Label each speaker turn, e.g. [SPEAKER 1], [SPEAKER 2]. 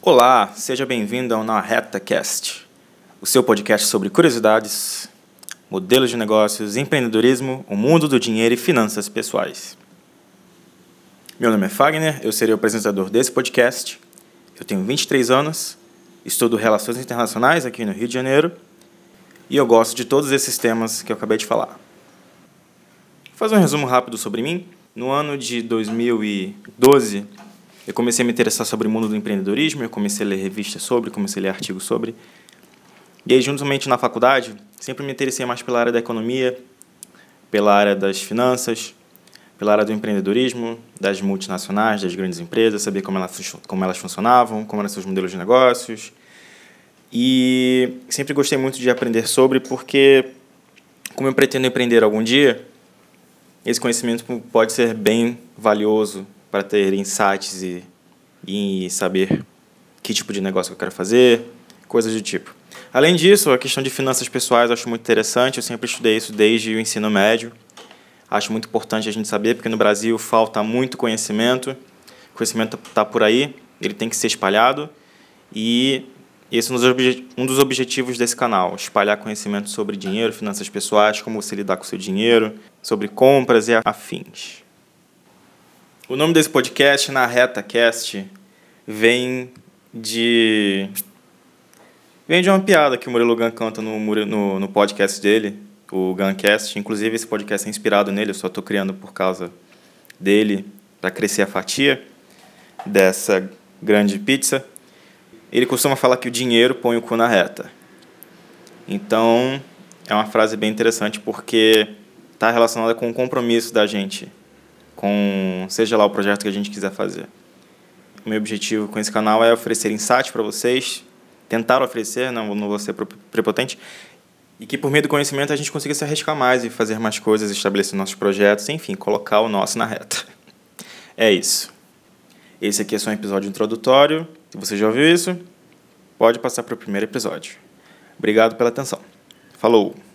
[SPEAKER 1] Olá, seja bem-vindo ao Na Reta Cast, o seu podcast sobre curiosidades, modelos de negócios, empreendedorismo, o mundo do dinheiro e finanças pessoais. Meu nome é Fagner, eu serei o apresentador desse podcast. Eu tenho 23 anos, estudo Relações Internacionais aqui no Rio de Janeiro e eu gosto de todos esses temas que eu acabei de falar. Vou fazer um resumo rápido sobre mim. No ano de 2012, eu comecei a me interessar sobre o mundo do empreendedorismo, eu comecei a ler revistas sobre, comecei a ler artigos sobre. E aí, juntamente na faculdade, sempre me interessei mais pela área da economia, pela área das finanças, pela área do empreendedorismo, das multinacionais, das grandes empresas, saber como elas, como elas funcionavam, como eram seus modelos de negócios. E sempre gostei muito de aprender sobre, porque, como eu pretendo empreender algum dia, esse conhecimento pode ser bem valioso para ter insights e, e saber que tipo de negócio eu quero fazer, coisas do tipo. Além disso, a questão de finanças pessoais eu acho muito interessante, eu sempre estudei isso desde o ensino médio. Acho muito importante a gente saber, porque no Brasil falta muito conhecimento, o conhecimento está por aí, ele tem que ser espalhado, e esse é um dos objetivos desse canal, espalhar conhecimento sobre dinheiro, finanças pessoais, como você lidar com seu dinheiro, sobre compras e afins. O nome desse podcast, Na Reta Cast, vem de. Vem de uma piada que o Murilo Gun canta no, no, no podcast dele, o Guncast. Inclusive, esse podcast é inspirado nele, eu só estou criando por causa dele, para crescer a fatia dessa grande pizza. Ele costuma falar que o dinheiro põe o cu na reta. Então, é uma frase bem interessante porque está relacionada com o compromisso da gente com seja lá o projeto que a gente quiser fazer. O meu objetivo com esse canal é oferecer insights para vocês, tentar oferecer, não, não vou ser prepotente, e que por meio do conhecimento a gente consiga se arriscar mais e fazer mais coisas, estabelecer nossos projetos, enfim, colocar o nosso na reta. É isso. Esse aqui é só um episódio introdutório. Se você já ouviu isso, pode passar para o primeiro episódio. Obrigado pela atenção. Falou!